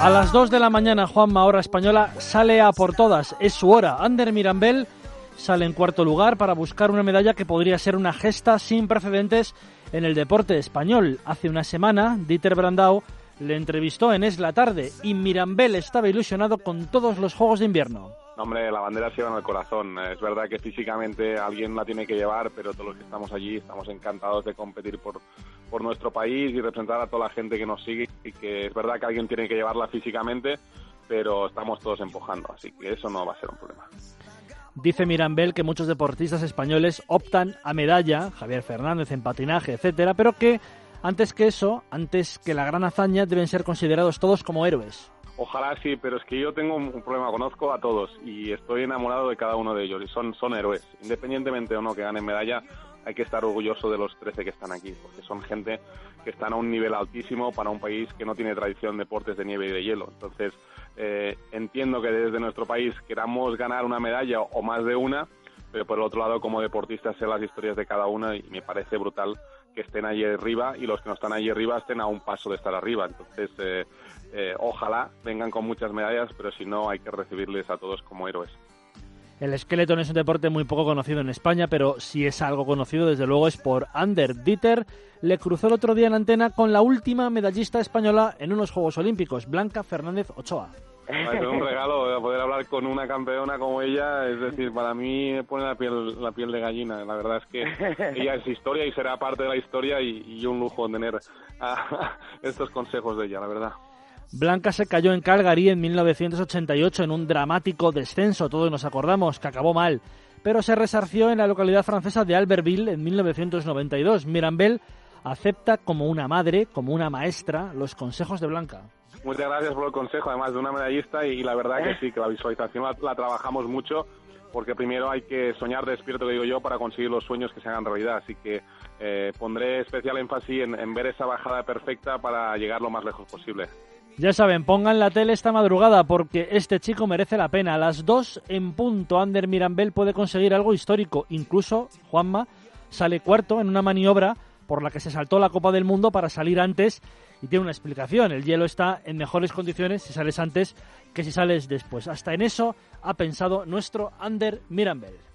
A las 2 de la mañana, Juanma, hora española, sale a por todas. Es su hora. Ander Mirambel sale en cuarto lugar para buscar una medalla que podría ser una gesta sin precedentes en el deporte español. Hace una semana, Dieter Brandau le entrevistó en Es la Tarde y Mirambel estaba ilusionado con todos los Juegos de Invierno. hombre, la bandera se lleva en el corazón. Es verdad que físicamente alguien la tiene que llevar, pero todos los que estamos allí estamos encantados de competir por, por nuestro país y representar a toda la gente que nos sigue. Y que es verdad que alguien tiene que llevarla físicamente, pero estamos todos empujando, así que eso no va a ser un problema. Dice Mirambel que muchos deportistas españoles optan a medalla, Javier Fernández en patinaje, etcétera, pero que antes que eso, antes que la gran hazaña, deben ser considerados todos como héroes. Ojalá sí, pero es que yo tengo un problema, conozco a todos y estoy enamorado de cada uno de ellos y son, son héroes. Independientemente o no que ganen medalla, hay que estar orgulloso de los 13 que están aquí, porque son gente que están a un nivel altísimo para un país que no tiene tradición de deportes de nieve y de hielo. Entonces, eh, entiendo que desde nuestro país queramos ganar una medalla o más de una, pero por el otro lado, como deportistas, sé las historias de cada una y me parece brutal que estén allí arriba y los que no están allí arriba estén a un paso de estar arriba. Entonces, eh, eh, ojalá vengan con muchas medallas, pero si no, hay que recibirles a todos como héroes. El esqueleto es un deporte muy poco conocido en España, pero si es algo conocido, desde luego es por Ander Dieter. Le cruzó el otro día en antena con la última medallista española en unos Juegos Olímpicos, Blanca Fernández Ochoa. Es un regalo poder hablar con una campeona como ella, es decir, para mí pone la piel, la piel de gallina. La verdad es que ella es historia y será parte de la historia y, un lujo tener estos consejos de ella, la verdad. Blanca se cayó en Calgary en 1988 en un dramático descenso, todos nos acordamos, que acabó mal, pero se resarció en la localidad francesa de Albertville en 1992. Mirambel acepta como una madre, como una maestra, los consejos de Blanca. Muchas gracias por el consejo, además de una medallista, y la verdad que sí, que la visualización la, trabajamos mucho, porque primero hay que soñar despierto, que digo yo, para conseguir los sueños que se hagan realidad. Así que eh, pondré especial énfasis en ver esa bajada perfecta para llegar lo más lejos posible. Ya saben, pongan la tele esta madrugada porque este chico merece la pena. A las 2 en punto, Ander Mirambel puede conseguir algo histórico. Incluso Juanma sale cuarto en una maniobra por la que se saltó la Copa del Mundo para salir antes y tiene una explicación. El hielo está en mejores condiciones si sales antes que si sales después. Hasta en eso ha pensado nuestro Ander Mirambel.